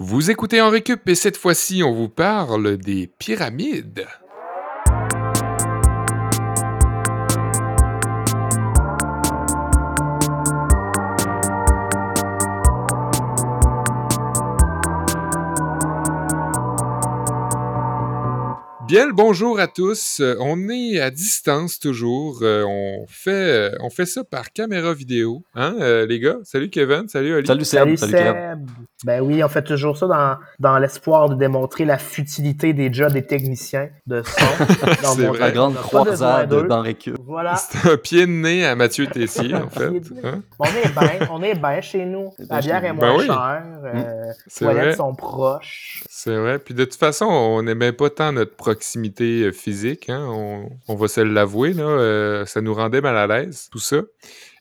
Vous écoutez en récup et cette fois-ci, on vous parle des pyramides. Bien le bonjour à tous. Euh, on est à distance toujours. Euh, on fait euh, on fait ça par caméra vidéo, hein, les gars. Salut Kevin, salut Oli. Salut Seb. Salut, Seb. Ben oui, on fait toujours ça dans, dans l'espoir de démontrer la futilité des jobs des techniciens de son. C'est. La grande croisade dans Récup. Voilà. C'est un pied de nez à Mathieu Tessier, en fait. Hein? On est bien, on est bien chez nous. La bière est moins ben chère. les toilettes sont proches. C'est vrai. Puis de toute façon, on n'aimait pas tant notre proximité euh, physique. Hein. On, va se l'avouer. Euh, ça nous rendait mal à l'aise, tout ça.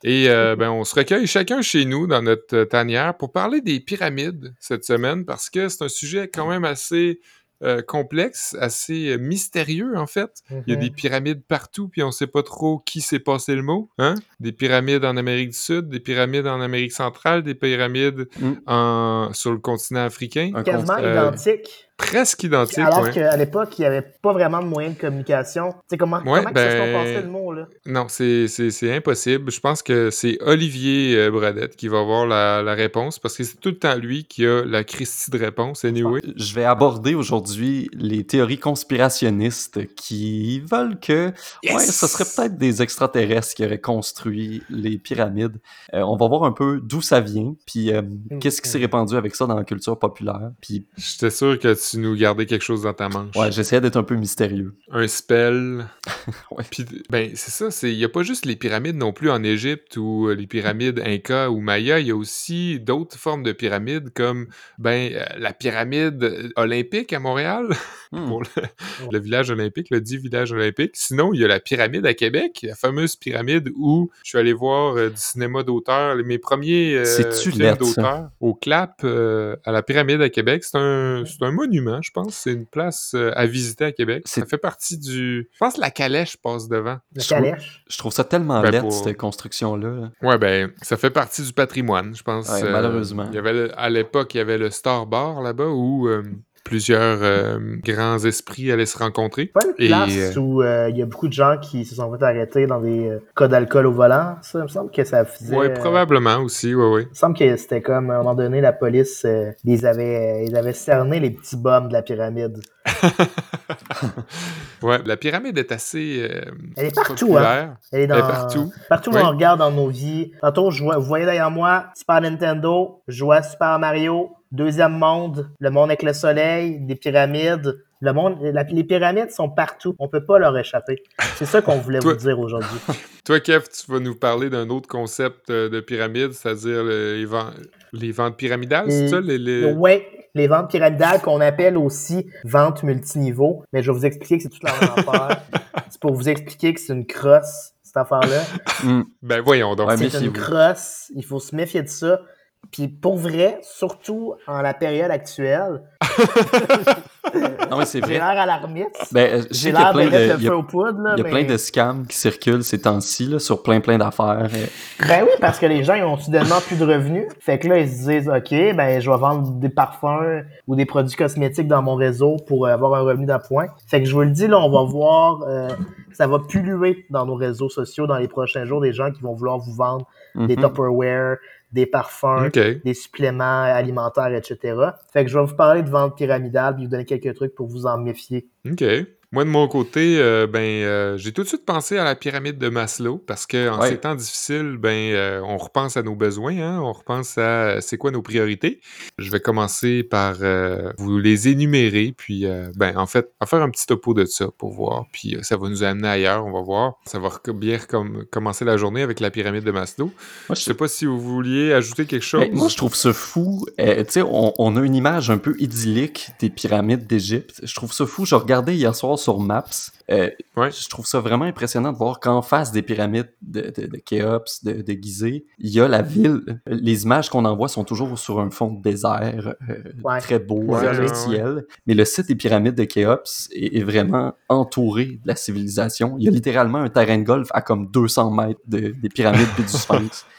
Et euh, ben, on se recueille chacun chez nous dans notre tanière pour parler des pyramides cette semaine parce que c'est un sujet quand même assez euh, complexe, assez euh, mystérieux en fait. Il y a des mhm. pyramides partout, puis on sait pas trop qui s'est passé le mot. Hein? Des pyramides en Amérique du Sud, des pyramides en Amérique centrale, des pyramides mm. en... sur le continent africain. Quasiment identiques presque identique. Alors qu'à l'époque, il n'y avait pas vraiment de moyen de communication. Tu sais, comment, comment ben, se sont le mot, là? Non, c'est impossible. Je pense que c'est Olivier euh, Bradette qui va avoir la, la réponse parce que c'est tout le temps lui qui a la Christie de réponse, anyway. Je vais aborder aujourd'hui les théories conspirationnistes qui veulent que ouais, ce serait peut-être des extraterrestres qui auraient construit les pyramides. Euh, on va voir un peu d'où ça vient, puis euh, mm, qu'est-ce qui s'est répandu avec ça dans la culture populaire. Puis... J'étais sûr que tu nous gardais quelque chose dans ta manche? Ouais, j'essayais d'être un peu mystérieux. Un spell? ouais. Puis, ben, c'est ça, il n'y a pas juste les pyramides non plus en Égypte ou euh, les pyramides Inca ou Maya, il y a aussi d'autres formes de pyramides comme, ben, euh, la pyramide olympique à Montréal, hmm. pour le, village olympique, le dit village olympique. Sinon, il y a la pyramide à Québec, la fameuse pyramide où je suis allé voir euh, du cinéma d'auteur, mes premiers films d'auteur au clap à la pyramide à Québec. C'est un, un monument je pense. C'est une place euh, à visiter à Québec. Ça fait partie du. Je pense que la calèche passe devant. La calèche? Je trouve ça tellement ben, cette construction-là. Ouais, ben, ça fait partie du patrimoine, je pense. Euh, malheureusement. il y avait, à l'époque, il y avait le Star Bar là-bas où euh, plusieurs euh, grands esprits allaient se rencontrer. Pas une place euh, où euh, il y a beaucoup de gens qui se sont fait arrêter dans des cas d'alcool au volant. Ça, il me semble que ça faisait. Oui, probablement aussi, oui, oui. Il me semble que c'était comme, à un moment donné, la police, ils, avaient, ils avaient cerné les petits bums de la pyramide. ouais, la pyramide est assez. Elle est partout, hein. Elle est, dans... partout. Partout où on regarde dans nos vies. Tantôt, je vois, vous voyez derrière moi, Super Nintendo, je vois Super Mario, Deuxième monde, le monde avec le soleil, des pyramides. Le monde, les pyramides sont partout. On peut pas leur échapper. C'est ça qu'on voulait vous dire aujourd'hui. Toi, Kev, tu vas nous parler d'un autre concept euh, de pyramide, c'est-à-dire les, les, ventes pyramidales, c'est ça? Les, Oui, les ventes pyramidales qu'on appelle aussi ventes multiniveaux. Mais je vais vous expliquer que c'est toute la même affaire. c'est pour vous expliquer que c'est une crosse, cette affaire-là. Hmm. Ben voyons donc. c'est une crosse. Il faut se méfier de ça. Puis pour vrai, surtout en la période actuelle. non, mais c'est vrai. J'ai l'air alarmiste. Ben, j'ai l'air de mettre le feu aux poudres. Il y a plein de scams qui circulent ces temps-ci sur plein plein d'affaires. Ben oui, parce que les gens ils ont soudainement plus de revenus. Fait que là, ils se disent OK, ben je vais vendre des parfums ou des produits cosmétiques dans mon réseau pour avoir un revenu d'appoint. Fait que je vous le dis, là, on va voir, euh, ça va pulluer dans nos réseaux sociaux dans les prochains jours des gens qui vont vouloir vous vendre des mhm. Tupperware, des parfums, des suppléments alimentaires, etc. Fait que je vais vous parler de vente pyramidale puis vous donner quelques trucs pour vous en méfier. OK. Moi, de mon côté, euh, ben, euh, j'ai tout de suite pensé à la pyramide de Maslow parce que en ces temps difficiles, ben, euh, on repense à nos besoins, hein, on repense à c'est quoi nos priorités. Je vais commencer par vous les énumérer, puis ben, en fait, à faire un petit topo de ça pour voir, puis ça va nous amener ailleurs, on va voir. Ça va bien commencer la journée avec la pyramide de Maslow. Moi, je sais pas si vous vouliez ajouter quelque chose. moi, je trouve ça fou. tu sais, on, on, a une image un peu idyllique des pyramides d'Égypte. Je trouve ça fou. Je regardais hier soir voir sur Maps. Euh, Ouais. Je trouve ça vraiment impressionnant de voir qu'en face des pyramides de, de, de Khéops, de, de Gizeh, il y a la ville. Les images qu'on envoie sont toujours sur un fond de désert, euh, Ouais. très beau, Ouais, le ciel. Mais le site des pyramides de Khéops est, est vraiment entouré de la civilisation. Il y a littéralement un terrain de golf à comme 200 mètres de- des pyramides et du Sphinx.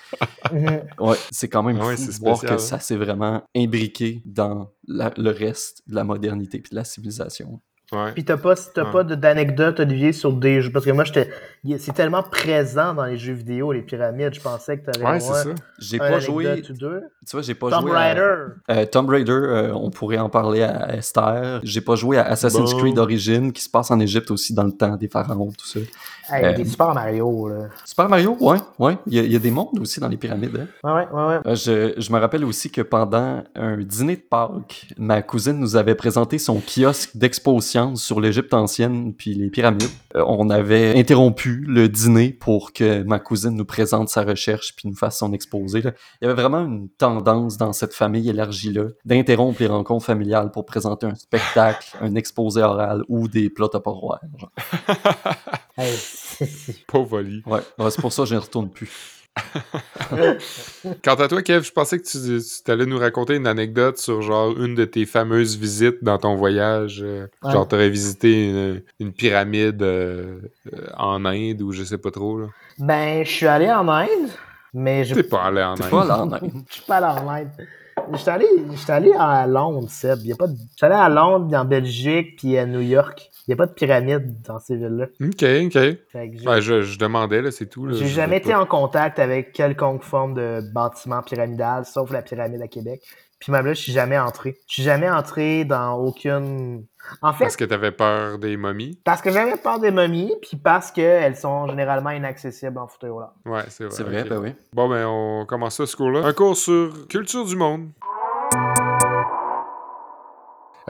Ouais, c'est quand même ouais, fou c'est de voir que hein. ça s'est vraiment imbriqué dans la- le reste de la modernité puis de la civilisation. Ouais. Puis t'as pas, t'as Ouais. pas d'anecdote, Olivier, sur des jeux? Parce que moi, j'étais. C'est tellement présent dans les jeux vidéo, les pyramides. Je pensais que t'avais Ouais, c'est ça. J'ai pas joué, anecdote ou deux. tu vois, j'ai pas Tomb joué à- Raider. Euh, Tomb Raider, euh, on pourrait en parler à Esther. J'ai pas joué à Assassin's Bon. Creed Origins, qui se passe en Égypte aussi dans le temps des pharaons, tout ça. Hey, Euh, Des Super Mario, là. Super Mario, ouais, ouais. Il y, a- il y a des mondes aussi dans les pyramides. hein. Ouais, ouais, ouais. ouais. Euh, Je, je me rappelle aussi que pendant un dîner de Pâques, ma cousine nous avait présenté son kiosque d'expo science sur l'Égypte ancienne puis les pyramides. Euh, on avait interrompu le dîner pour que ma cousine nous présente sa recherche puis nous fasse son exposé. là. Il y avait vraiment une tendance dans cette famille élargie-là d'interrompre les rencontres familiales pour présenter un spectacle, un exposé oral ou des plats tupperware. Pauvre Oli. Ouais, Ouais, c'est pour ça que je ne retourne plus. Quant à toi, Kev, je pensais que tu, tu allais nous raconter une anecdote sur genre une de tes fameuses visites dans ton voyage. euh, Ouais. Genre, t'aurais visité une, une pyramide euh, euh, en Inde ou je sais pas trop. Là. Ben, je suis allé en Inde, mais je T'es pas allé en T'es Inde. pas là en Inde. Je suis pas allé en Inde. J'étais allé, j'étais allé à Londres, Seb. Y a pas de... J'étais allé à Londres, puis en Belgique, puis à New York. Il n'y a pas de pyramide dans ces villes-là. Ok, ok. Ouais, je, je demandais, là, c'est tout. là. j'ai jamais été pas- en contact avec quelconque forme de bâtiment pyramidal, sauf la pyramide à Québec. Puis même là, je suis jamais entré. Je suis jamais entré dans aucune... En fait, Parce que t'avais peur des momies? parce que j'avais peur des momies, puis parce qu'elles sont généralement inaccessibles en fauteuil roulant. Ouais, c'est vrai. C'est vrai, ben oui. Bon, ben, on commence ça, ce cours-là. Un cours sur culture du monde.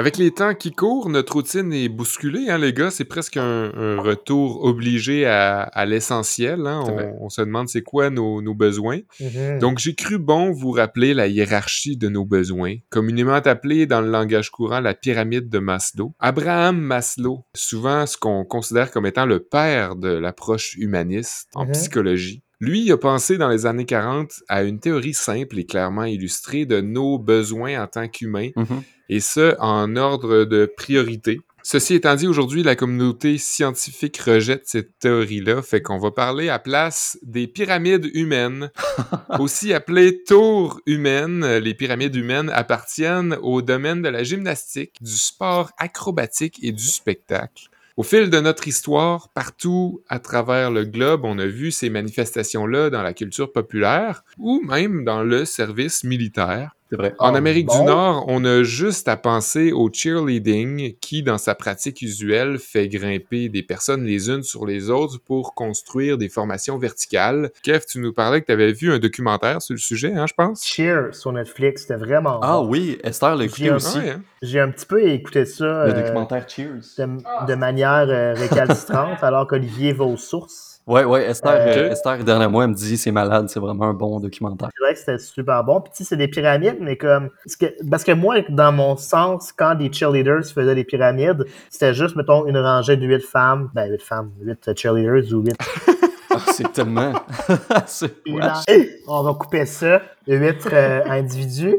Avec les temps qui courent, notre routine est bousculée, hein, les gars. C'est presque un, un retour obligé à, à l'essentiel. hein. On, on se demande c'est quoi nos, nos besoins. Mhm. Donc, j'ai cru bon vous rappeler la hiérarchie de nos besoins, communément appelée dans le langage courant la pyramide de Maslow. Abraham Maslow, souvent ce qu'on considère comme étant le père de l'approche humaniste en Mhm. psychologie, lui a pensé dans les années 40 à une théorie simple et clairement illustrée de nos besoins en tant qu'humains, Mhm. et ce, en ordre de priorité. Ceci étant dit, aujourd'hui, la communauté scientifique rejette cette théorie-là, fait qu'on va parler à place des pyramides humaines, aussi appelées tours humaines. Les pyramides humaines appartiennent au domaine de la gymnastique, du sport acrobatique et du spectacle. Au fil de notre histoire, partout à travers le globe, on a vu ces manifestations-là dans la culture populaire ou même dans le service militaire. C'est vrai. En Ah, Amérique bon? du Nord, on a juste à penser au cheerleading qui, dans sa pratique usuelle, fait grimper des personnes les unes sur les autres pour construire des formations verticales. Kev, tu nous parlais que tu avais vu un documentaire sur le sujet, hein, je pense? Cheer sur Netflix, c'était vraiment Ah bon. oui, Esther l'a écouté aussi. Ah hein? J'ai un petit peu écouté ça Le euh, documentaire Cheers. de, de manière euh, récalcitrante, alors qu'Olivier va aux sources. Ouais, ouais, Esther, Euh, euh. Esther, dernièrement, elle me dit c'est malade, c'est vraiment un bon documentaire. C'est vrai que c'était super bon. Puis tu sais, c'est des pyramides, mais comme. Parce que, parce que moi, dans mon sens, quand des cheerleaders faisaient des pyramides, c'était juste, mettons, une rangée de huit femmes. Ben, huit femmes, huit cheerleaders ou huit. Ah, c'est tellement. là, on va couper ça. Huit euh, individus.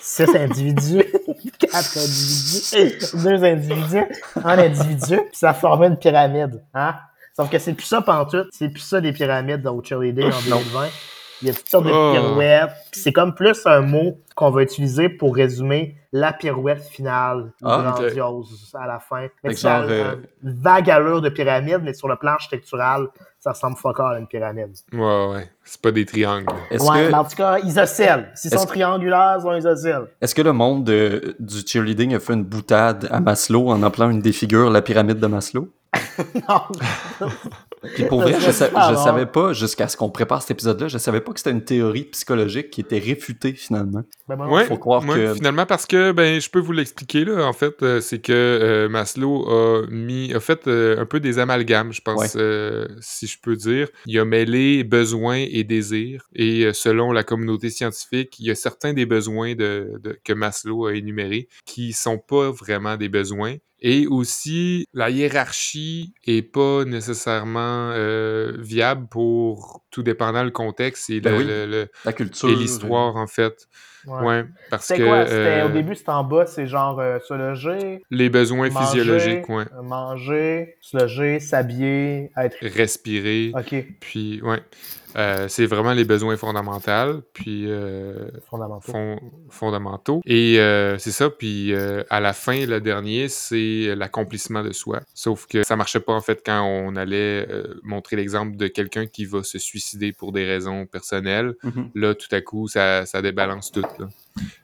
Six individus, quatre individus, deux individus, un individu, puis ça formait une pyramide. Hein? Sauf que c'est plus ça pantoute, c'est plus ça des pyramides dans le cheerleading en 2020. Il y a toutes sortes de Oh. pirouettes. C'est comme plus un mot qu'on va utiliser pour résumer la pirouette finale, Ah, grandiose à la fin. Mais c'est genre, euh, une vague allure de pyramide, mais sur le plan architectural, ça ressemble fuck all à une pyramide. Ouais, ouais. C'est pas des triangles. Est-ce Ouais, que, mais en tout cas, isocèles. S'ils sont que- triangulaires, ils sont isocèles. est-ce que le monde de- du cheerleading a fait une boutade à Maslow en appelant une des figures la pyramide de Maslow? non. Puis pour vrai, je, sa- je savais pas, jusqu'à ce qu'on prépare cet épisode-là, je savais pas que c'était une théorie psychologique qui était réfutée finalement. Ben, moi, Ouais, faut croire ouais, que- finalement parce que ben je peux vous l'expliquer là en fait euh, c'est que euh, Maslow a mis a fait euh, un peu des amalgames je pense euh, si je peux dire. Il a mêlé besoins et désirs et euh, selon la communauté scientifique il y a certains des besoins de, de- que Maslow a énumérés qui sont pas vraiment des besoins Et aussi, la hiérarchie est pas nécessairement euh, viable pour tout dépendant le contexte et Ben le- oui. le- le- La culture. et l'histoire, en fait. Ouais. Ouais, parce que quoi? C'était, euh, Au début, c'était en bas, c'est genre euh, se loger, les besoins manger, physiologiques, ouais. manger, se loger, s'habiller, être... respirer, OK, puis ouais. Euh, c'est vraiment les besoins fondamentaux, puis euh, fondamentaux. fon- fondamentaux. Et euh, c'est ça, puis euh, à la fin, le dernier, c'est l'accomplissement de soi. Sauf que ça marchait pas en fait quand on allait euh, montrer l'exemple de quelqu'un qui va se suicider pour des raisons personnelles. Mhm. Là, tout à coup, ça, ça débalance tout.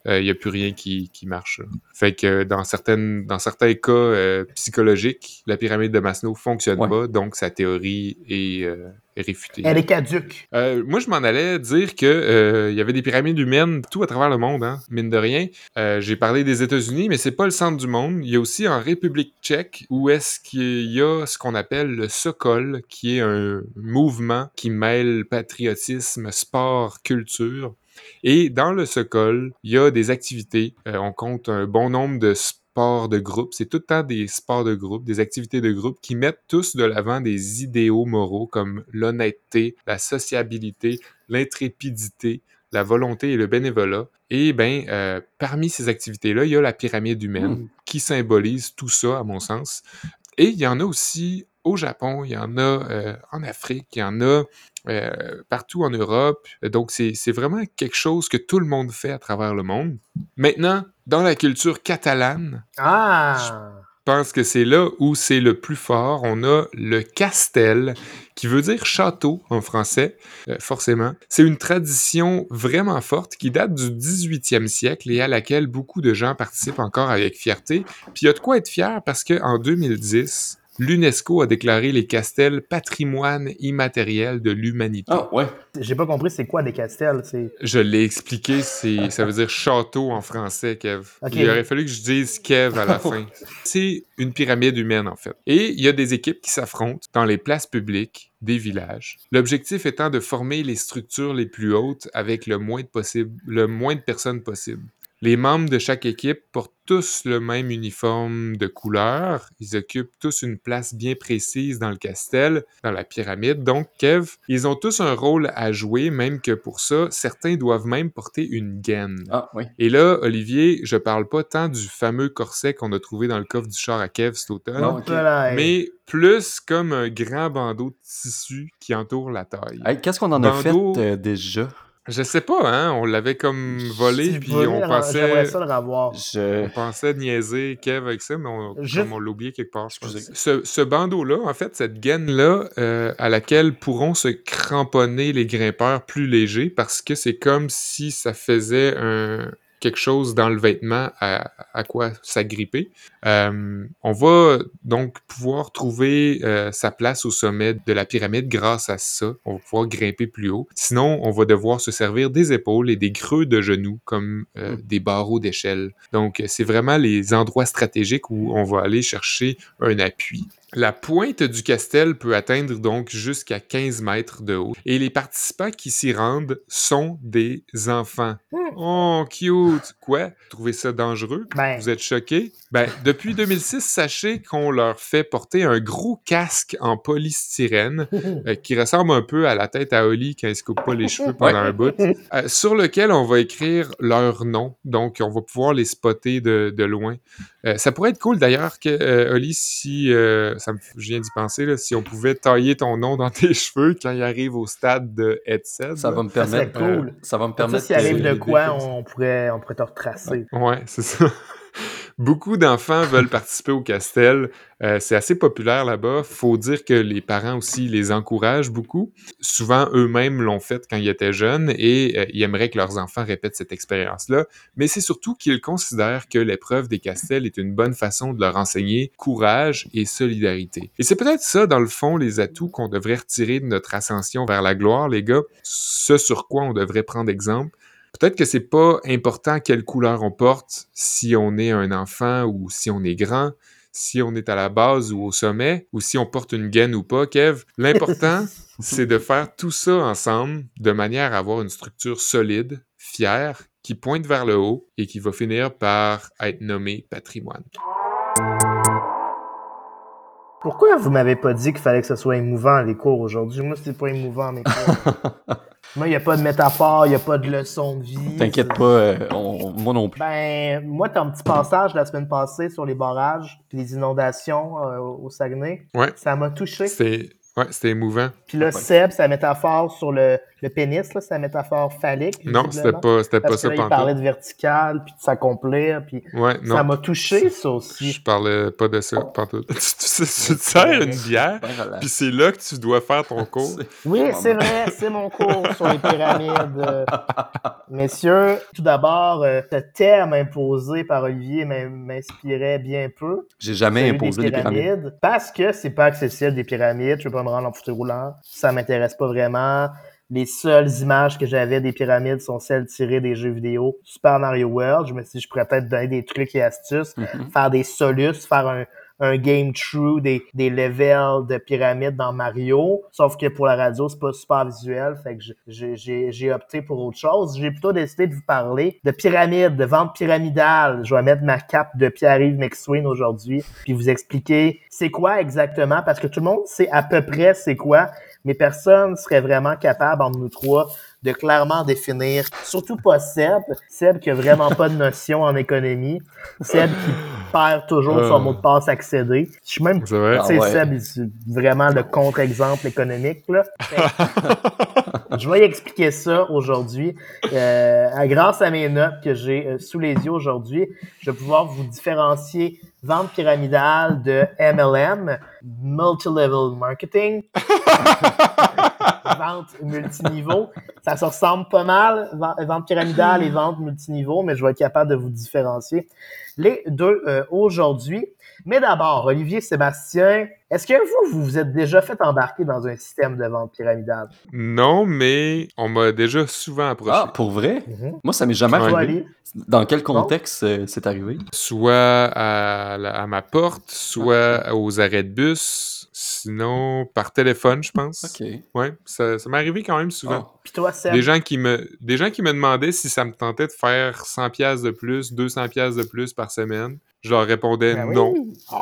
Il n'y a plus rien qui, qui marche. là. Fait que dans, certaines, dans certains cas euh, psychologiques, la pyramide de Maslow fonctionne Ouais. pas, donc sa théorie est, euh, est réfutée. Elle est caduque. Euh, moi, je m'en allais dire que euh, il y avait des pyramides humaines tout à travers le monde, hein, mine de rien. Euh, J'ai parlé des États-Unis, mais c'est pas le centre du monde. Il y a aussi en République tchèque où est-ce qu'il y a ce qu'on appelle le Sokol, qui est un mouvement qui mêle patriotisme, sport, culture. Et dans le Sokol, il y a des activités. Euh, on compte un bon nombre de sports de groupe. C'est tout le temps des sports de groupe, des activités de groupe qui mettent tous de l'avant des idéaux moraux comme l'honnêteté, la sociabilité, l'intrépidité, la volonté et le bénévolat. Et ben, euh, parmi ces activités-là, il y a la pyramide humaine qui symbolise tout ça, à mon sens. Et il y en a aussi au Japon, il y en a euh, en Afrique, il y en a euh, partout en Europe. Donc, c'est c'est vraiment quelque chose que tout le monde fait à travers le monde. Maintenant, dans la culture catalane, Ah! Pense que c'est là où c'est le plus fort. On a le castel, qui veut dire château en français, euh, forcément. C'est une tradition vraiment forte qui date du 18e siècle et à laquelle beaucoup de gens participent encore avec fierté. Puis il y a de quoi être fier parce qu'en 2010, l'UNESCO a déclaré les castels patrimoine immatériel de l'humanité. Ah, ouais. J'ai pas compris c'est quoi des castels. C'est... Je l'ai expliqué, c'est, ça veut dire château en français, Kev. Ok. Il aurait fallu que je dise Kev à la fin. C'est une pyramide humaine, en fait. Et il y a des équipes qui s'affrontent dans les places publiques des villages. L'objectif étant de former les structures les plus hautes avec le moins de, possible, le moins de personnes possible. Les membres de chaque équipe portent tous le même uniforme de couleur. Ils occupent tous une place bien précise dans le castel, dans la pyramide. Donc, Kev, ils ont tous un rôle à jouer, même que pour ça, certains doivent même porter une gaine. Ah, oui. Et là, Olivier, je parle pas tant du fameux corset qu'on a trouvé dans le coffre du char à Kev cet automne, mais plus comme un grand bandeau de tissu qui entoure la taille. Hey, Qu'est-ce qu'on en a fait euh, déjà? Je sais pas, hein, on l'avait comme volé, puis volé, on pensait... ça le revoir. Je... On pensait niaiser Kev avec ça, mais on, Juste- comme on l'a oublié quelque part. je pense. Excusez. Ce, ce bandeau-là, en fait, cette gaine-là, euh, à laquelle pourront se cramponner les grimpeurs plus légers, parce que c'est comme si ça faisait un, quelque chose dans le vêtement à, à quoi s'agripper. Euh, on va donc pouvoir trouver euh, sa place au sommet de la pyramide grâce à ça. On va pouvoir grimper plus haut. Sinon, on va devoir se servir des épaules et des creux de genoux comme euh, Mm. des barreaux d'échelle. Donc, c'est vraiment les endroits stratégiques où on va aller chercher un appui. La pointe du castel peut atteindre donc jusqu'à 15 mètres de haut. Et les participants qui s'y rendent sont des enfants. Oh, cute! Quoi? Vous trouvez ça dangereux? Ben, Vous êtes choqués? Ben, depuis 2006, sachez qu'on leur fait porter un gros casque en polystyrène euh, qui ressemble un peu à la tête à Oli quand il se coupe pas les cheveux pendant un bout, euh, sur lequel on va écrire leur nom. Donc, on va pouvoir les spotter de, de loin. Euh, ça pourrait être cool d'ailleurs que, Oli, si, ça me, je viens d'y penser, là, si on pouvait tailler ton nom dans tes cheveux quand il arrive au stade de headset. Ça va me Ça permettre... cool. euh, ça va me ça, permettre... s'il arrive de quoi, ça. on pourrait, on pourrait te retracer. Ouais, c'est ça. Beaucoup d'enfants veulent participer au castel. Euh, c'est assez populaire là-bas. Faut dire que les parents aussi les encouragent beaucoup. Souvent, eux-mêmes l'ont fait quand ils étaient jeunes et euh, ils aimeraient que leurs enfants répètent cette expérience-là. Mais c'est surtout qu'ils considèrent que l'épreuve des castels est une bonne façon de leur enseigner courage et solidarité. Et c'est peut-être ça, dans le fond, les atouts qu'on devrait retirer de notre ascension vers la gloire, les gars. Ce sur quoi on devrait prendre exemple. Peut-être que c'est pas important quelle couleur on porte, si on est un enfant ou si on est grand, si on est à la base ou au sommet, ou si on porte une gaine ou pas, Kev. L'important, c'est de faire tout ça ensemble de manière à avoir une structure solide, fière, qui pointe vers le haut et qui va finir par être nommée patrimoine. Pourquoi vous m'avez pas dit qu'il fallait que ce soit émouvant les cours aujourd'hui? Moi, c'est pas émouvant mes cours. moi, il n'y a pas de métaphore, il n'y a pas de leçon de vie. T'inquiète pas, euh, on- moi non plus. Ben, moi, t'as un petit passage la semaine passée sur les barrages puis les inondations euh, au Saguenay. Ouais. Ça m'a touché. C'était ouais, c'était émouvant. Puis là, Seb, sa métaphore sur le, le pénis, là, sa métaphore phallique. Non, c'était pas, c'était pas Parce que ça là, il parlait de vertical, puis de s'accomplir, puis Ouais, ça non. m'a touché, ça aussi. Je parlais pas de ça pantoute. tu, tu, tu te sers une bière, puis c'est là que tu dois faire ton cours. Oui, c'est vrai, c'est mon cours sur les pyramides. Messieurs, tout d'abord, euh, ce terme imposé par Olivier m'in- m'inspirait bien peu. J'ai jamais imposé des les pyramides. Parce que c'est pas accessible des pyramides. Je peux pas me rendre en fauteuil roulant. Ça m'intéresse pas vraiment. Les seules images que j'avais des pyramides sont celles tirées des jeux vidéo Super Mario World. Je me suis dit, je pourrais peut-être donner des trucs et astuces, Mhm. faire des solus, faire un, un game true des, des levels de pyramides dans Mario. Sauf que pour la radio, c'est pas super visuel. Fait que j'ai- opté pour autre chose. J'ai plutôt décidé de vous parler de pyramides, de vente pyramidale. Je vais mettre ma cape de Pierre-Yves McSween aujourd'hui, puis vous expliquer c'est quoi exactement, parce que tout le monde sait à peu près c'est quoi, mais personne serait vraiment capable entre nous trois de clairement définir, surtout pas Seb, Seb qui a vraiment pas de notion en économie, Seb qui perd toujours son Euh. mot de passe accédé. Je suis même C'est vrai? Ah tu sais, ouais. Seb, il- c'est vraiment le contre-exemple économique. Là. Je vais y expliquer ça aujourd'hui. Euh, à- grâce à mes notes que j'ai euh, sous les yeux aujourd'hui, je vais pouvoir vous différencier vente pyramidale de MLM, Multilevel Marketing, vente multiniveau. Ça se ressemble pas mal, ven- vente pyramidale et vente multiniveau, mais je vais être capable de vous différencier les deux euh, aujourd'hui. Mais d'abord, Olivier Sébastien, est-ce que vous, vous vous êtes déjà fait embarquer dans un système de vente pyramidale? Non, mais on m'a déjà souvent approché. Ah, pour vrai? Mhm. Moi, ça m'est jamais Ouais. Arrivé. Dans quel contexte euh, c'est arrivé? Soit à, la- à ma porte, soit aux arrêts de bus, sinon par téléphone, je pense. Ok. Ouais, ça, ça m'est arrivé quand même souvent. Ah. Puis toi, Seb? Des gens qui me des gens qui me demandaient si ça me tentait de faire 100 pièces de plus, 200 pièces de plus par semaine. Je leur répondais Ben non.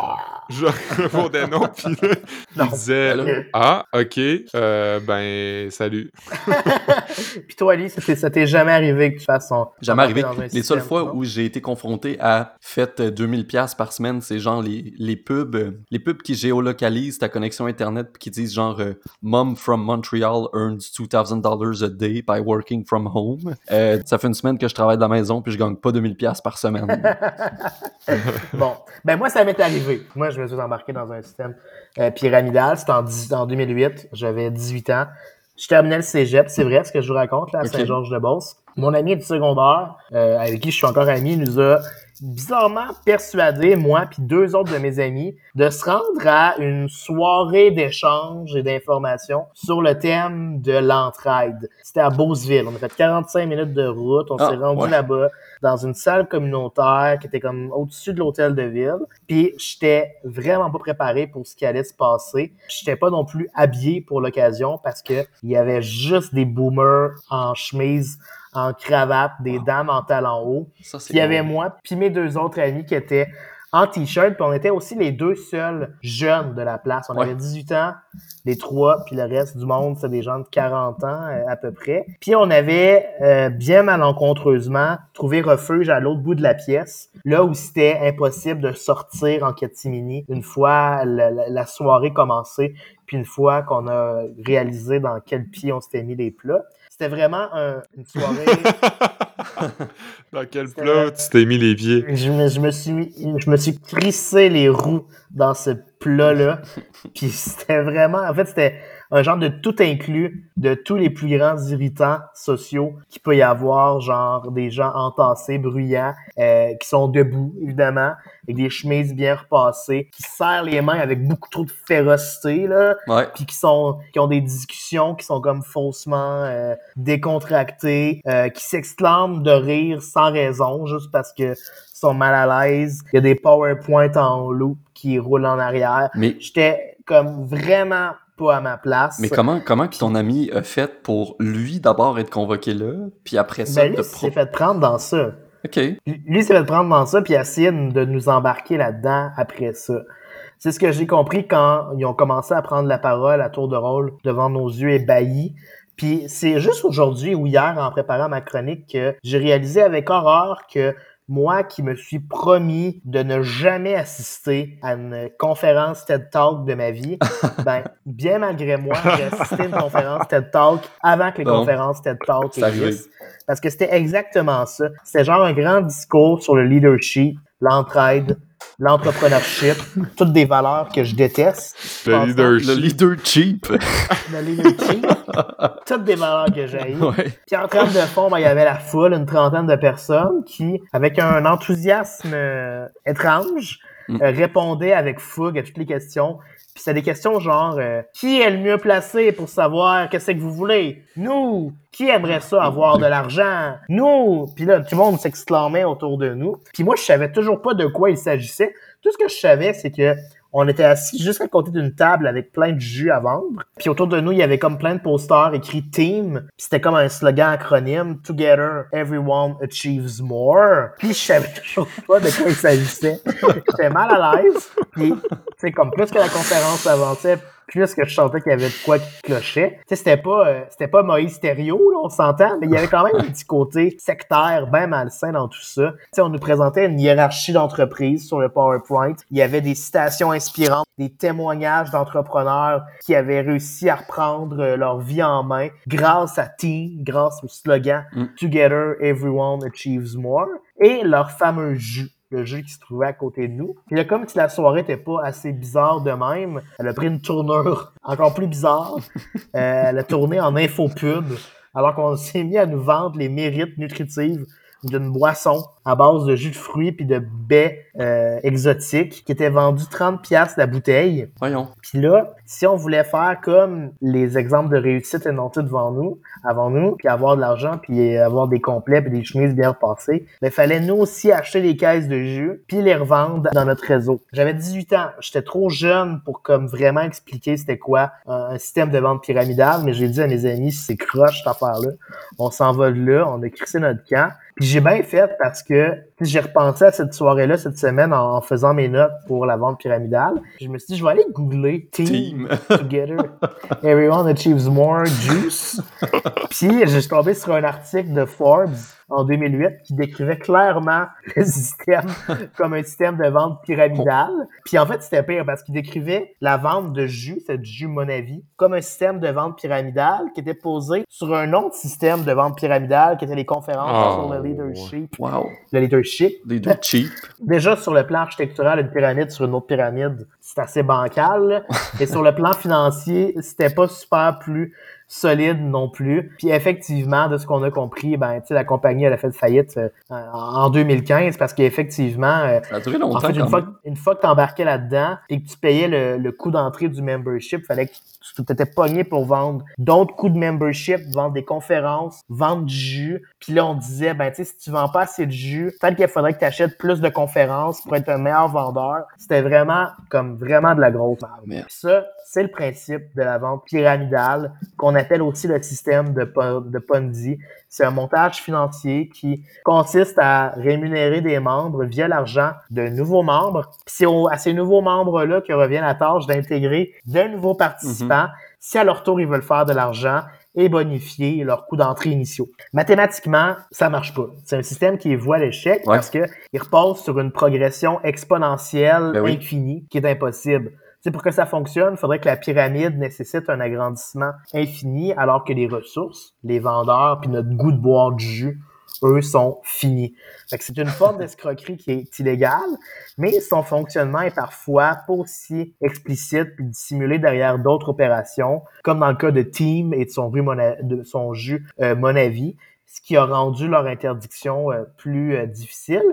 Je leur répondais non, puis là, non. ils disaient ah ok, euh, ben salut. Puis toi, Ali, ça t'est- jamais arrivé que tu fasses son... Jamais arrivé. Les système, seules fois non? où j'ai été confronté à faites 2000 pièces par semaine, c'est genre les, les pubs, euh, les pubs qui géolocalisent ta connexion internet puis qui disent genre euh, Mom from Montreal earns 2000 dollars a day by working from home. Euh, ça fait une semaine que je travaille de la maison puis je gagne pas 2000 pièces par semaine. Bon, ben moi, ça m'est arrivé. Moi, je me suis embarqué dans un système euh, pyramidal. C'était en, 10 en 2008. J'avais 18 ans. Je terminais le cégep, c'est vrai ce que je vous raconte là, à. Saint-Georges-de-Beauce. Mon ami du secondaire, euh, avec qui je suis encore ami, nous a bizarrement persuadé, moi puis deux autres de mes amis, de se rendre à une soirée d'échange et d'information sur le thème de l'entraide. C'était à Beauceville. On a fait 45 minutes de route. On Ah, s'est rendu ouais. là-bas dans une salle communautaire qui était comme au-dessus de l'hôtel de ville. Puis j'étais vraiment pas préparé pour ce qui allait se passer. J'étais pas non plus habillé pour l'occasion parce que il y avait juste des boomers en chemise, en cravate, des dames en talons hauts. Il y avait moi, puis mes deux autres amis qui étaient en t-shirt, puis on était aussi les deux seuls jeunes de la place. On Ouais. avait 18 ans, les trois, puis le reste du monde, c'est des gens de 40 ans euh, à peu près. Puis on avait euh, bien malencontreusement trouvé refuge à l'autre bout de la pièce, là où c'était impossible de sortir en catimini une fois la, la- la soirée commencée, puis une fois qu'on a réalisé dans quel pied on s'était mis les plats. C'était vraiment un- une soirée... Dans quel plat tu t'es mis les pieds? je me, je me suis je me suis crissé les roues dans ce plat là puis c'était vraiment en fait c'était un genre de tout inclus de tous les plus grands irritants sociaux qu'il peut y avoir genre des gens entassés bruyants euh, qui sont debout évidemment avec des chemises bien repassées qui se serrent les mains avec beaucoup trop de férocité là Ouais. puis qui sont qui ont des discussions qui sont comme faussement euh, décontractées, euh, qui s'exclament de rire sans raison juste parce que sont mal à l'aise. Il y a des PowerPoint en loop qui roulent en arrière. Mais, J'étais comme vraiment pas à ma place. mais comment, comment que ton ami a fait pour lui d'abord être convoqué là, puis après ça Ben lui, pro- s'est fait prendre dans ça. OK. Lui, s'est fait prendre dans ça, puis essayé de nous embarquer là-dedans après ça. C'est ce que j'ai compris quand ils ont commencé à prendre la parole à tour de rôle devant nos yeux ébahis. Puis c'est juste aujourd'hui ou hier, en préparant ma chronique, que j'ai réalisé avec horreur que moi qui me suis promis de ne jamais assister à une conférence TED Talk de ma vie, ben, bien malgré moi, j'ai assisté à une conférence TED Talk avant que les conférences TED Talk existent. Parce que c'était exactement ça. C'était genre un grand discours sur le leadership, l'entraide, l'entrepreneurship, toutes des valeurs que je déteste. Le leadership. Le leadership. le leadership. toutes des valeurs que j'ai. Puis en train de fond, ben, il y avait la foule, une trentaine de personnes qui, avec un enthousiasme euh, étrange, mm. euh, répondaient avec fougue à toutes les questions. Puis c'est des questions genre euh, qui est le mieux placé pour savoir qu'est-ce que vous voulez? Nous. Qui aimerait ça avoir de l'argent? Nous. Puis là tout le monde s'exclamait autour de nous. Puis moi je savais toujours pas de quoi il s'agissait. Tout ce que je savais c'est que on était assis juste à côté d'une table avec plein de jus à vendre. Puis autour de nous, il y avait comme plein de posters écrits Team. Puis c'était comme un slogan acronyme Together, everyone achieves more. Puis je savais toujours pas de quoi il s'agissait. J'étais mal à l'aise. Puis, c'est comme plus que la conférence avançait, plus que je sentais qu'il y avait de quoi qui clochait. Tu sais, c'était pas, euh, c'était pas Moïse Stéréo, là, on s'entend, mais il y avait quand même un petit côté sectaire, bien malsain dans tout ça. Tu sais, on nous présentait une hiérarchie d'entreprise sur le PowerPoint. Il y avait des citations inspirantes, des témoignages d'entrepreneurs qui avaient réussi à reprendre euh, leur vie en main grâce à Team, grâce au slogan mm. Together Everyone Achieves More et leur fameux jus le jeu qui se trouvait à côté de nous. Puis là, comme si la soirée était pas assez bizarre de même, elle a pris une tournure encore plus bizarre. Euh, elle a tourné en infopub, alors qu'on s'est mis à nous vendre les mérites nutritifs d'une boisson à base de jus de fruits puis de baies euh, exotiques qui était vendu 30 pièces la bouteille. Voyons. Puis là, si on voulait faire comme les exemples de réussite énoncés devant nous, avant nous, puis avoir de l'argent, puis avoir des complets puis des chemises bien repassées, il ben, fallait nous aussi acheter des caisses de jus puis les revendre dans notre réseau. J'avais 18 ans, j'étais trop jeune pour comme vraiment expliquer c'était quoi un, système de vente pyramidale, mais j'ai dit à mes amis, c'est croche cette affaire-là. On s'en va de là, on a crissé notre camp. Puis j'ai bien fait parce que j'ai repensé à cette soirée-là cette semaine en, faisant mes notes pour la vente pyramidale. Je me suis dit, je vais aller googler Team, Together Everyone Achieves More Juice. Puis j'ai tombé sur un article de Forbes en 2008 qui décrivait clairement le système comme un système de vente pyramidale. Puis en fait, c'était pire parce qu'il décrivait la vente de jus, cette jus Monavi, comme un système de vente pyramidale qui était posé sur un autre système de vente pyramidale qui était les conférences sur le oh, leadership. Wow. Le leadership. Leadership. Déjà, sur le plan architectural, une pyramide sur une autre pyramide, c'est assez bancal. Et sur le plan financier, c'était pas super plus solide non plus. Puis effectivement, de ce qu'on a compris, ben, tu sais, la compagnie, elle a fait faillite euh, en 2015 parce qu'effectivement, euh, ça a duré longtemps. En fait, une, fois, une fois, que tu embarquais là-dedans et que tu payais le, le coût d'entrée du membership, fallait que tu t'étais pogné pour vendre d'autres coûts de membership, vendre des conférences, vendre du jus. Puis là, on disait, ben, tu sais, si tu vends pas assez de jus, peut-être qu'il faudrait que tu achètes plus de conférences pour être un meilleur vendeur. C'était vraiment, comme vraiment de la grosse merde. Ça, c'est le principe de la vente pyramidale qu'on appelle aussi le système de, de Ponzi. C'est un montage financier qui consiste à rémunérer des membres via l'argent de nouveaux membres. C'est à ces nouveaux membres-là que revient la tâche d'intégrer de nouveaux participants mhm. si à leur tour ils veulent faire de l'argent et bonifier leurs coûts d'entrée initiaux. Mathématiquement, ça marche pas. C'est un système qui est voué à l'échec parce que il repose sur une progression exponentielle ben infinie qui est impossible pour que ça fonctionne, il faudrait que la pyramide nécessite un agrandissement infini, alors que les ressources, les vendeurs, puis notre goût de boire du jus, eux, sont finis. c'est une forme d'escroquerie qui est illégale, mais son fonctionnement est parfois pas aussi explicite puis dissimulé derrière d'autres opérations, comme dans le cas de Team et de son, de son jus euh, Monavi, ce qui a rendu leur interdiction euh, plus euh, difficile.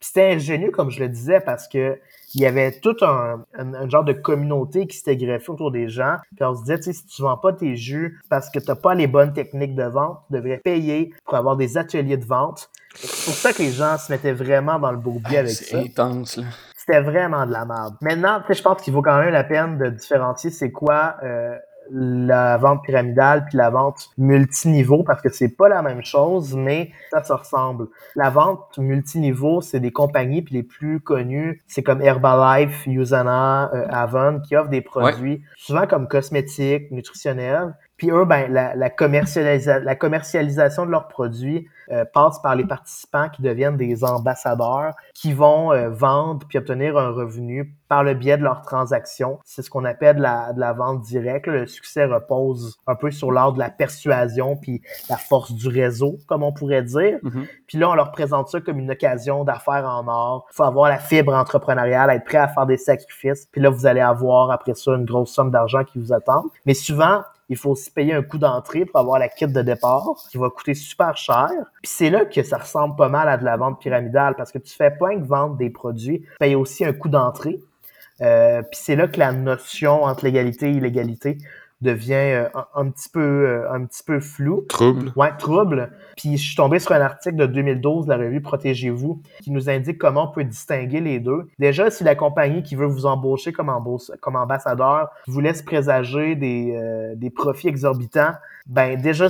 C'était ingénieux, comme je le disais, parce que il y avait tout un, un, genre de communauté qui s'était greffée autour des gens. Puis on se disait, tu sais, si tu vends pas tes jus parce que tu n'as pas les bonnes techniques de vente, tu devrais payer pour avoir des ateliers de vente. C'est pour ça que les gens se mettaient vraiment dans le bourbier avec ça. C'est intense, là. C'était vraiment de la merde. Maintenant, je pense qu'il vaut quand même la peine de différencier c'est quoi euh, la vente pyramidale puis la vente multiniveau parce que c'est pas la même chose, mais ça se ressemble. La vente multiniveau, c'est des compagnies puis les plus connues, c'est comme Herbalife, Usana, euh, Avon qui offrent des produits souvent comme cosmétiques, nutritionnels. Puis eux, ben, la, la, la commercialisation de leurs produits euh, passe par les participants qui deviennent des ambassadeurs, qui vont euh, vendre puis obtenir un revenu par le biais de leurs transactions. C'est ce qu'on appelle de la, de la vente directe. Le succès repose un peu sur l'art de la persuasion puis la force du réseau, comme on pourrait dire. Mm-hmm. Puis là, on leur présente ça comme une occasion d'affaires en or. Il faut avoir la fibre entrepreneuriale, être prêt à faire des sacrifices. Puis là, vous allez avoir après ça une grosse somme d'argent qui vous attend. Mais souvent, il faut aussi payer un coût d'entrée pour avoir la kit de départ, qui va coûter super cher. Puis c'est là que ça ressemble pas mal à de la vente pyramidale, parce que tu fais pas que vendre des produits, tu payes aussi un coût d'entrée. Euh, puis c'est là que la notion entre légalité et illégalité devient euh, un, petit peu euh, un petit peu flou. Trouble. Ouais, trouble. Puis je suis tombé sur un article de 2012 de la revue Protégez-vous qui nous indique comment on peut distinguer les deux. Déjà, si la compagnie qui veut vous embaucher comme, comme ambassadeur vous laisse présager des, euh, des profits exorbitants, ben déjà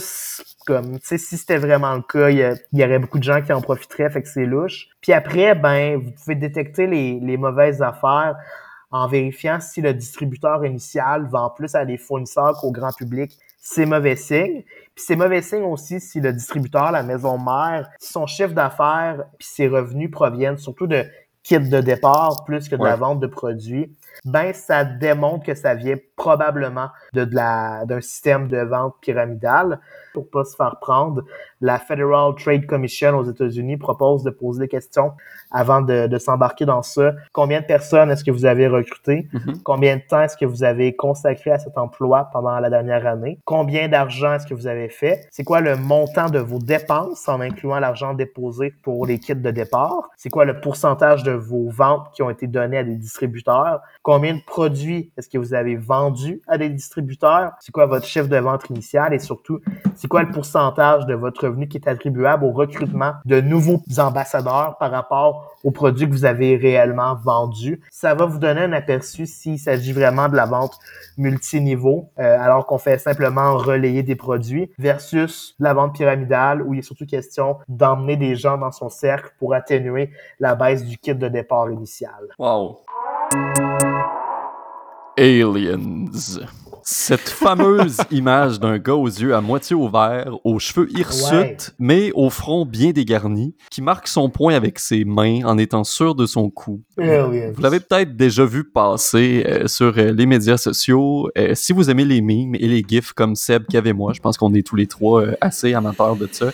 comme tu sais si c'était vraiment le cas, il y, aurait beaucoup de gens qui en profiteraient, fait que c'est louche. Puis après, ben vous pouvez détecter les, les mauvaises affaires en vérifiant si le distributeur initial vend plus à des fournisseurs qu'au grand public. C'est mauvais signe. Puis c'est mauvais signe aussi si le distributeur, la maison mère, son chiffre d'affaires puis ses revenus proviennent surtout de kits de départ plus que de la vente de produits ben ça démontre que ça vient probablement de, de la d'un système de vente pyramidal. Pour pas se faire prendre, la Federal Trade Commission aux États-Unis propose de poser des questions avant de, de s'embarquer dans ça. Combien de personnes est-ce que vous avez recruté? Mm-hmm. Combien de temps est-ce que vous avez consacré à cet emploi pendant la dernière année? Combien d'argent est-ce que vous avez fait? C'est quoi le montant de vos dépenses en incluant l'argent déposé pour les kits de départ? C'est quoi le pourcentage de vos ventes qui ont été données à des distributeurs? Combien de produits est-ce que vous avez vendus à des distributeurs? C'est quoi votre chiffre de vente initial? Et surtout, c'est quoi le pourcentage de votre revenu qui est attribuable au recrutement de nouveaux ambassadeurs par rapport aux produits que vous avez réellement vendus? Ça va vous donner un aperçu s'il s'agit vraiment de la vente multiniveau, euh, alors qu'on fait simplement relayer des produits, versus la vente pyramidale, où il est surtout question d'emmener des gens dans son cercle pour atténuer la baisse du kit de départ initial. Wow! Aliens. Cette fameuse image d'un gars aux yeux à moitié ouverts, aux cheveux hirsutes, mais au front bien dégarni, qui marque son point avec ses mains en étant sûr de son coup. Vous l'avez peut-être déjà vu passer euh, sur euh, les médias sociaux. Euh, si vous aimez les memes et les gifs comme Seb, Kev et moi, je pense qu'on est tous les trois assez amateurs de ça.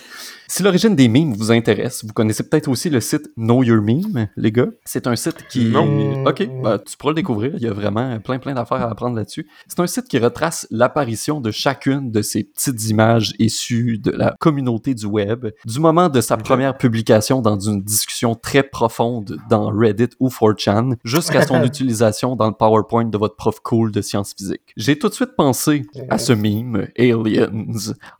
Si l'origine des memes vous intéresse, vous connaissez peut-être aussi le site Know Your Meme, les gars. C'est un site qui... Non. OK, bah, tu pourras le découvrir. Il y a vraiment plein, plein d'affaires à apprendre là-dessus. C'est un site qui retrace l'apparition de chacune de ces petites images issues de la communauté du web, du moment de sa première publication dans une discussion très profonde dans Reddit ou 4chan, jusqu'à son utilisation dans le PowerPoint de votre prof cool de sciences physiques. J'ai tout de suite pensé à ce meme, Aliens,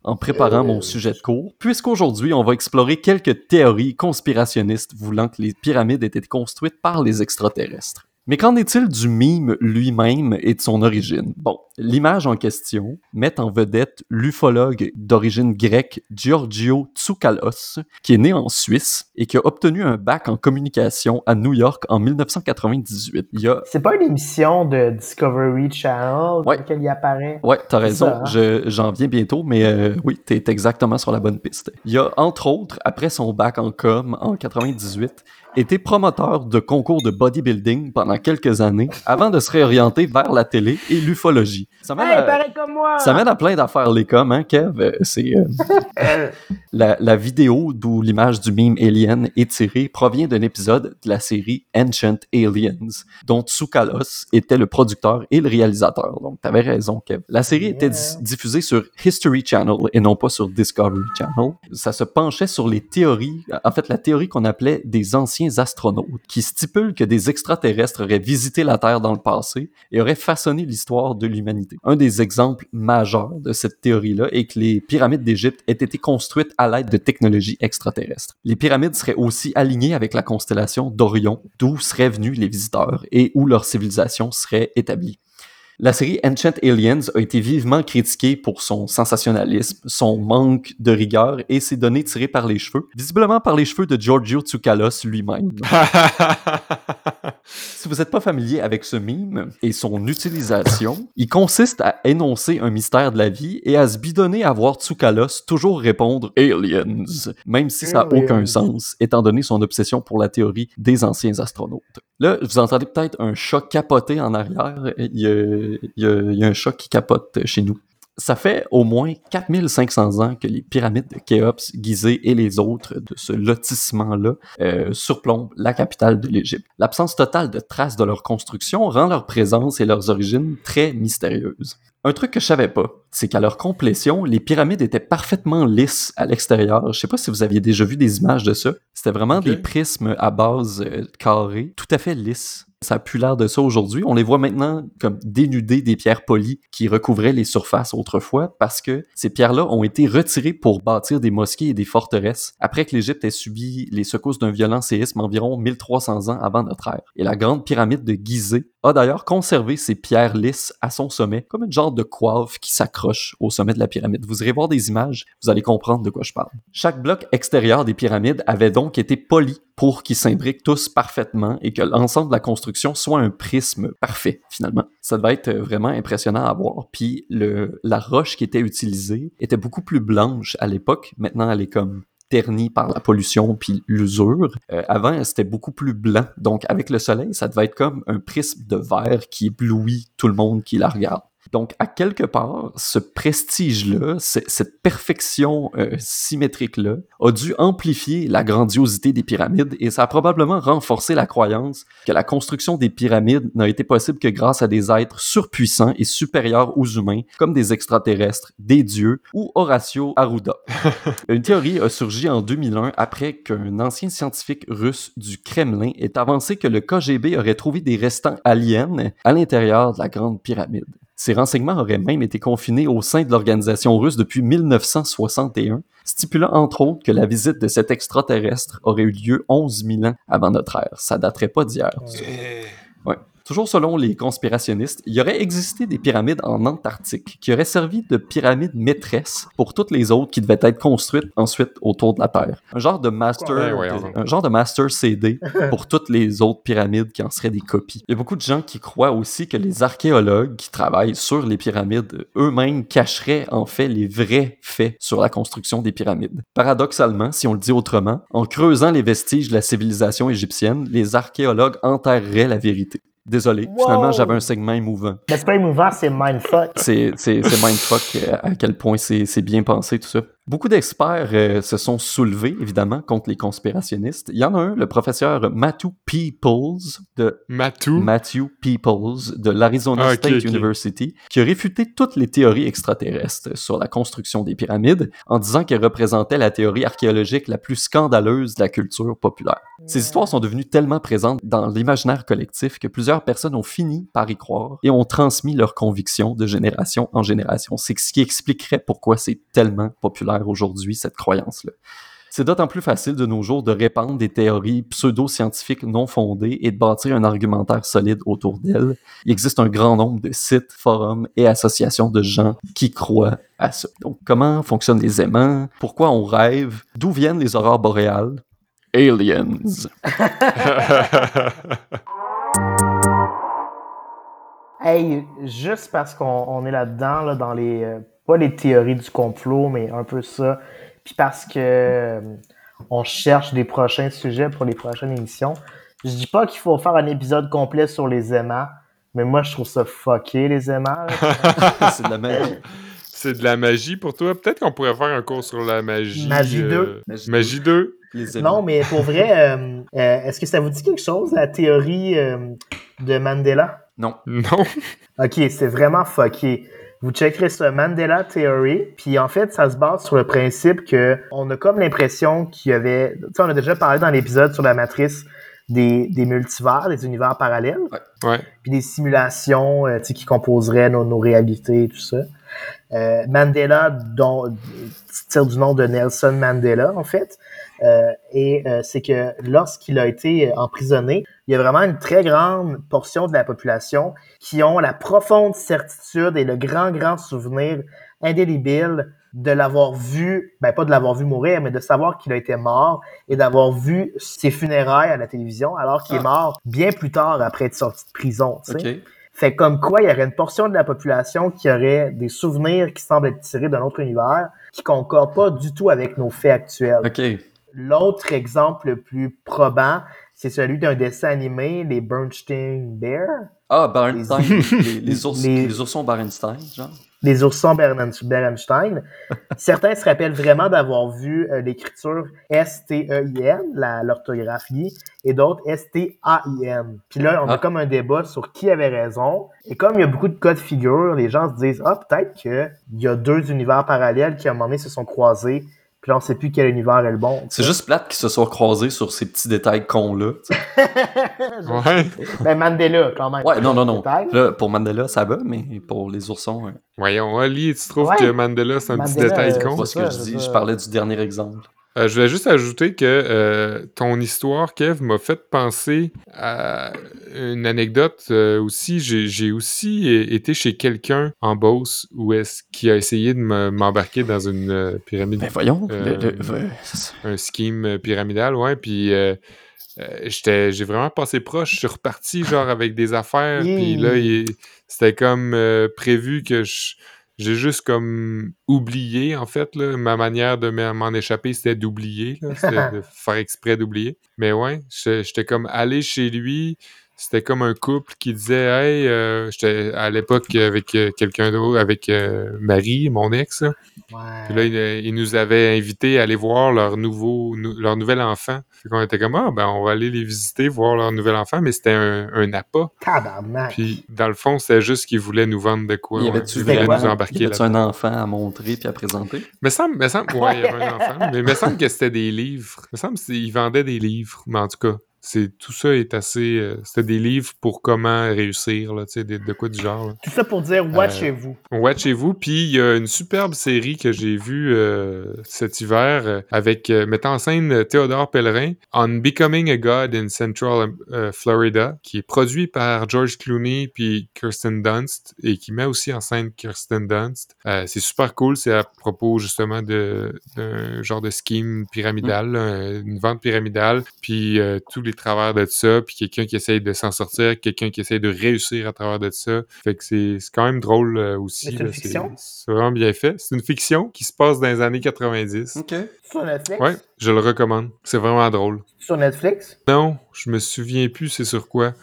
en préparant mon sujet de cours, puisqu'aujourd'hui, Aujourd'hui, on va explorer quelques théories conspirationnistes voulant que les pyramides aient été construites par les extraterrestres. Mais qu'en est-il du mime lui-même et de son origine? Bon, l'image en question met en vedette l'ufologue d'origine grecque Giorgio Tsoukalos, qui est né en Suisse et qui a obtenu un bac en communication à New York en 1998. Il a... C'est pas une émission de Discovery Channel ouais. laquelle il apparaît? Ouais, t'as raison. Hein? J'en viens bientôt, mais euh, oui, t'es exactement sur la bonne piste. Il a, entre autres, après son bac en com en 98, été promoteur de concours de bodybuilding pendant quelques années avant de se réorienter vers la télé et l'ufologie. Ça mène, à, comme moi. ça mène à plein d'affaires les coms, hein, Kev? C'est euh, la, la, vidéo d'où l'image du meme Alien est tirée provient d'un épisode de la série Ancient Aliens, dont Tsoukalos était le producteur et le réalisateur. Donc, t'avais raison, Kev. La série était diffusée sur History Channel et non pas sur Discovery Channel. Ça se penchait sur les théories, en fait, la théorie qu'on appelait des anciens astronautes qui stipulent que des extraterrestres auraient visité la Terre dans le passé et auraient façonné l'histoire de l'humanité. Un des exemples majeurs de cette théorie-là est que les pyramides d'Égypte aient été construites à l'aide de technologies extraterrestres. Les pyramides seraient aussi alignées avec la constellation d'Orion, d'où seraient venus les visiteurs et où leur civilisation serait établie. La série Ancient Aliens a été vivement critiquée pour son sensationnalisme, son manque de rigueur et ses données tirées par les cheveux, visiblement par les cheveux de Giorgio Tsoukalos lui-même. si vous n'êtes pas familier avec ce mime et son utilisation, il consiste à énoncer un mystère de la vie et à se bidonner à voir Tsoukalos toujours répondre Aliens, même si ça n'a aucun sens, étant donné son obsession pour la théorie des anciens astronautes. Là, vous entendez peut-être un chat capoter en arrière. Il y, a, il y a un chat qui capote chez nous. Ça fait au moins 4500 ans que les pyramides de Khéops, Gizeh et les autres de ce lotissement-là euh, surplombent la capitale de l'Égypte. L'absence totale de traces de leur construction rend leur présence et leurs origines très mystérieuses. Un truc que je savais pas, c'est qu'à leur complétion, les pyramides étaient parfaitement lisses à l'extérieur. Je sais pas si vous aviez déjà vu des images de ça. C'était vraiment des prismes à base euh, carrée, tout à fait lisses. Ça a plus l'air de ça aujourd'hui. On les voit maintenant comme dénudées des pierres polies qui recouvraient les surfaces autrefois parce que ces pierres-là ont été retirées pour bâtir des mosquées et des forteresses après que l'Égypte ait subi les secousses d'un violent séisme environ 1300 ans avant notre ère. Et la grande pyramide de Gizeh d'ailleurs conservé ces pierres lisses à son sommet comme une genre de coiffe qui s'accroche au sommet de la pyramide. Vous irez voir des images, vous allez comprendre de quoi je parle. Chaque bloc extérieur des pyramides avait donc été poli pour qu'ils s'imbriquent tous parfaitement et que l'ensemble de la construction soit un prisme parfait, finalement. Ça devait être vraiment impressionnant à voir. Puis la roche qui était utilisée était beaucoup plus blanche à l'époque. Maintenant, elle est comme ternie par la pollution puis l'usure. Euh, avant, c'était beaucoup plus blanc. Donc, avec le soleil, ça devait être comme un prisme de verre qui éblouit tout le monde qui la regarde. Donc, à quelque part, ce prestige-là, cette perfection euh, symétrique-là, a dû amplifier la grandiosité des pyramides et ça a probablement renforcé la croyance que la construction des pyramides n'a été possible que grâce à des êtres surpuissants et supérieurs aux humains, comme des extraterrestres, des dieux ou Horacio Arruda. Une théorie a surgi en 2001 après qu'un ancien scientifique russe du Kremlin ait avancé que le KGB aurait trouvé des restants aliens à l'intérieur de la Grande Pyramide. Ces renseignements auraient même été confinés au sein de l'organisation russe depuis 1961, stipulant entre autres que la visite de cet extraterrestre aurait eu lieu 11 000 ans avant notre ère. Ça daterait pas d'hier. Ouais. Toujours selon les conspirationnistes, il y aurait existé des pyramides en Antarctique qui auraient servi de pyramides maîtresses pour toutes les autres qui devaient être construites ensuite autour de la Terre. Un genre de master, un genre de master CD pour toutes les autres pyramides qui en seraient des copies. Il y a beaucoup de gens qui croient aussi que les archéologues qui travaillent sur les pyramides eux-mêmes cacheraient en fait les vrais faits sur la construction des pyramides. Paradoxalement, si on le dit autrement, en creusant les vestiges de la civilisation égyptienne, les archéologues enterreraient la vérité. Désolé, finalement, j'avais un segment émouvant. Mais c'est pas émouvant, c'est mindfuck. C'est, c'est, c'est mindfuck euh, à quel point c'est, c'est bien pensé, tout ça. Beaucoup d'experts euh, se sont soulevés, évidemment, contre les conspirationnistes. Il y en a un, le professeur Matthew Peoples de Matthew, Matthew Peoples de l'Arizona Ah, State. University, qui a réfuté toutes les théories extraterrestres sur la construction des pyramides en disant qu'elles représentaient la théorie archéologique la plus scandaleuse de la culture populaire. Ces histoires sont devenues tellement présentes dans l'imaginaire collectif que plusieurs personnes ont fini par y croire et ont transmis leurs convictions de génération en génération. C'est ce qui expliquerait pourquoi c'est tellement populaire aujourd'hui, cette croyance-là. C'est d'autant plus facile de nos jours de répandre des théories pseudo-scientifiques non fondées et de bâtir un argumentaire solide autour d'elles. Il existe un grand nombre de sites, forums et associations de gens qui croient à ça. Donc, comment fonctionnent les aimants? Pourquoi on rêve? D'où viennent les aurores boréales? Aliens. Hey, juste parce qu'on on est là-dedans, là, dans les. Euh, pas les théories du complot, mais un peu ça. Puis parce que euh, on cherche des prochains sujets pour les prochaines émissions. Je dis pas qu'il faut faire un épisode complet sur les aimants, mais moi je trouve ça fucké, les aimants. C'est de la magie. c'est de la magie pour toi. Peut-être qu'on pourrait faire un cours sur la magie. Magie euh, 2. Magie 2. Les aimants. non, mais pour vrai, euh, euh, est-ce que ça vous dit quelque chose, la théorie euh, de Mandela? Non. Non. Ok, c'est vraiment fucké. Vous checkerez ça, Mandela Theory, puis en fait, ça se base sur le principe que on a comme l'impression qu'il y avait, tu sais, on a déjà parlé dans l'épisode sur la matrice des, des multivers, des univers parallèles, Ouais. puis des simulations, euh, tu sais, qui composeraient nos, nos réalités et tout ça. Euh, Mandela, dont tire du nom de Nelson Mandela, en fait. euh, et euh, c'est que lorsqu'il a été emprisonné, il y a vraiment une très grande portion de la population qui ont la profonde certitude et le grand, grand souvenir indélébile de l'avoir vu, ben pas de l'avoir vu mourir, mais de savoir qu'il a été mort et d'avoir vu ses funérailles à la télévision alors qu'il est mort bien plus tard après être sorti de prison. tu sais. OK. Fait comme quoi, il y aurait une portion de la population qui aurait des souvenirs qui semblent être tirés d'un autre univers, qui concordent pas du tout avec nos faits actuels. OK. L'autre exemple le plus probant, c'est celui d'un dessin animé, les Bernstein Bears, Ah, Bernstein. les, les, ours, les- les oursons Bernstein, genre. les oursons Berenstein. Certains se rappellent vraiment d'avoir vu euh, l'écriture S-T-E-I-N, l'orthographie, et d'autres S-T-A-I-N. Puis là, on a Ah. comme un débat sur qui avait raison. Et comme il y a beaucoup de cas de figure, les gens se disent Ah, peut-être qu'il y a deux univers parallèles qui à un moment donné se sont croisés. Puis là, on sait plus quel univers est le bon. C'est juste plate qu'ils se soient croisés sur ces petits détails cons-là. Ouais. Ben Mandela, quand même. Ouais, non, non, non. Là, pour Mandela, ça va, mais pour les oursons, euh, Voyons, Ali, tu trouves Ouais. que Mandela, c'est un petit détail con? c'est ce que je dis. Je parlais du dernier exemple. Euh, je voulais juste ajouter que euh, ton histoire, Kev, m'a fait penser à une anecdote euh, aussi. J'ai aussi été chez quelqu'un en Beauce où est-ce qui a essayé de me- m'embarquer dans une pyramide, Ben voyons. Le- le- un scheme pyramidal, ouais. Puis j'ai vraiment passé proche. Je suis reparti genre avec des affaires. Puis là, c'était comme prévu que je j'ai juste comme oublié, en fait, là, ma manière de m'en échapper, c'était d'oublier, c'était de faire exprès d'oublier. Mais ouais, j'étais j'étais comme allé chez lui, c'était comme un couple qui disait, hey, euh, j'étais à l'époque avec euh, quelqu'un d'autre, avec euh, Marie, mon ex, là. Puis là, Ouais. il, il nous avait invités à aller voir leur nouveau, nou- leur nouvel enfant. Fait qu'on était comme, ah, ben, on va aller les visiter, voir leur nouvel enfant, mais c'était un, un appât. Tabarnak. Puis, dans le fond, c'était juste qu'ils voulaient nous vendre de quoi. Il y ouais. Ils quoi? nous embarquer y avait-tu là. un enfant à montrer puis à présenter? Mais semble, me semble, ouais, il y avait un enfant, mais il me semble que c'était des livres. Il me semble qu'ils vendaient des livres, mais en tout cas, c'est tout ça est assez. euh, c'était des livres pour comment réussir, là, tu sais, de, de quoi du genre. là. Tout ça pour dire, watchez-vous. Watchez-vous, puis il y a une superbe série que j'ai vue euh, cet hiver euh, avec euh, mettant en scène euh, Théodore Pellerin, On Becoming a God in Central euh, Florida, qui est produit par George Clooney puis Kirsten Dunst et qui met aussi en scène Kirsten Dunst. Euh, c'est super cool, c'est à propos justement d'un genre de scheme pyramidal, là, une vente pyramidale, puis euh, tous les travers de ça, puis quelqu'un qui essaye de s'en sortir, quelqu'un qui essaye de réussir à travers de ça. Fait que c'est c'est quand même drôle euh, aussi. C'est une là, fiction? C'est vraiment bien fait. C'est une fiction qui se passe dans les années 90. OK. Sur Netflix? Ouais, je le recommande. C'est vraiment drôle. Sur Netflix? Non, je me souviens plus c'est sur quoi.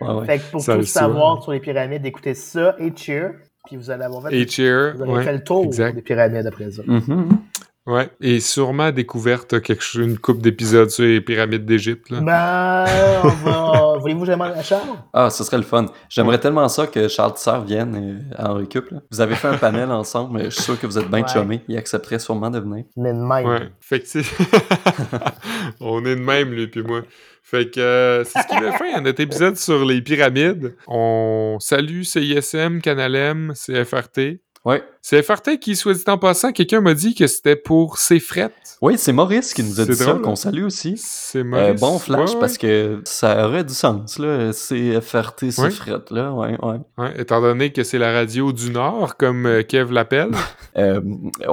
Ouais, ouais. Fait que pour Ça tout le savoir sur les pyramides, écoutez ça et Cheer. Puis vous allez avoir fait, Et Cheer, vous aurez ouais, fait le tour exact. des pyramides après ça. Mhm. Ouais. Et sûrement découverte quelque chose, une coupe d'épisodes sur les pyramides d'Égypte. là. Ben, on va. Voulez-vous demande à Charles? Ah, ce serait le fun. J'aimerais tellement ça que Charles Tisser vienne euh, à Henri Cup. là. Vous avez fait un panel ensemble, mais je suis sûr que vous êtes bien Ouais. Il accepterait sûrement de venir. Mais de même. Ouais. Fait que. On est de même, lui puis moi. Fait que euh, c'est ce qui met fin à notre épisode sur les pyramides. On salue CISM, Canal M, CFRT. Ouais. CFRT qui, soit dit en passant, quelqu'un m'a dit que c'était pour ses frettes. Oui, c'est Maurice qui nous a C'est dit ça, qu'on hein? salue aussi. C'est Euh, Maurice. bon flash, Ouais, parce que ça aurait du sens, là. C'est FRT, c'est Ouais. fret, là. Ouais, ouais. ouais, étant donné que c'est la radio du Nord, comme euh, Kev l'appelle. Euh,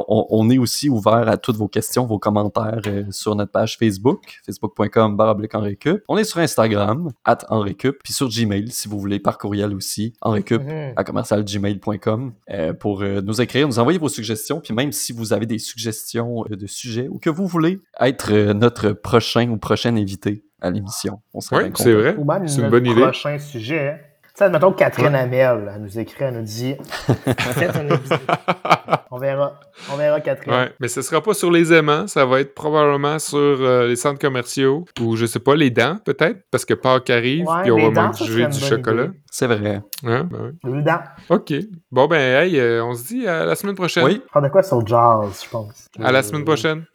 on, on est aussi ouvert à toutes vos questions, vos commentaires euh, sur notre page Facebook, facebook.com Enrécup. On est sur Instagram, at Enrécup, puis sur Gmail, si vous voulez, par courriel aussi, Enrécup, Mhm. à commercialgmail.com, euh, pour euh, nous écrire, nous envoyer vos suggestions, puis même si vous avez des suggestions euh, de sujets ou que vous voulez être euh, notre prochain ou prochaine invité à l'émission. On serait Oui, bien c'est vrai. Ou même C'est une notre bonne idée. prochain sujet. Tu sais, admettons que Catherine Hamel elle nous écrit, elle nous dit. On verra. On verra Catherine. Ouais, mais ce sera pas sur les aimants, ça va être probablement sur euh, les centres commerciaux ou je sais pas, les dents peut-être, parce que Pâques arrive, Ouais, puis on les va dents, manger du chocolat. C'est vrai. Hein? Ben oui. Dedans. OK. Bon, ben, hey, euh, on se dit à la semaine prochaine. Oui, Prends de quoi sur jazz, je pense? À la semaine prochaine.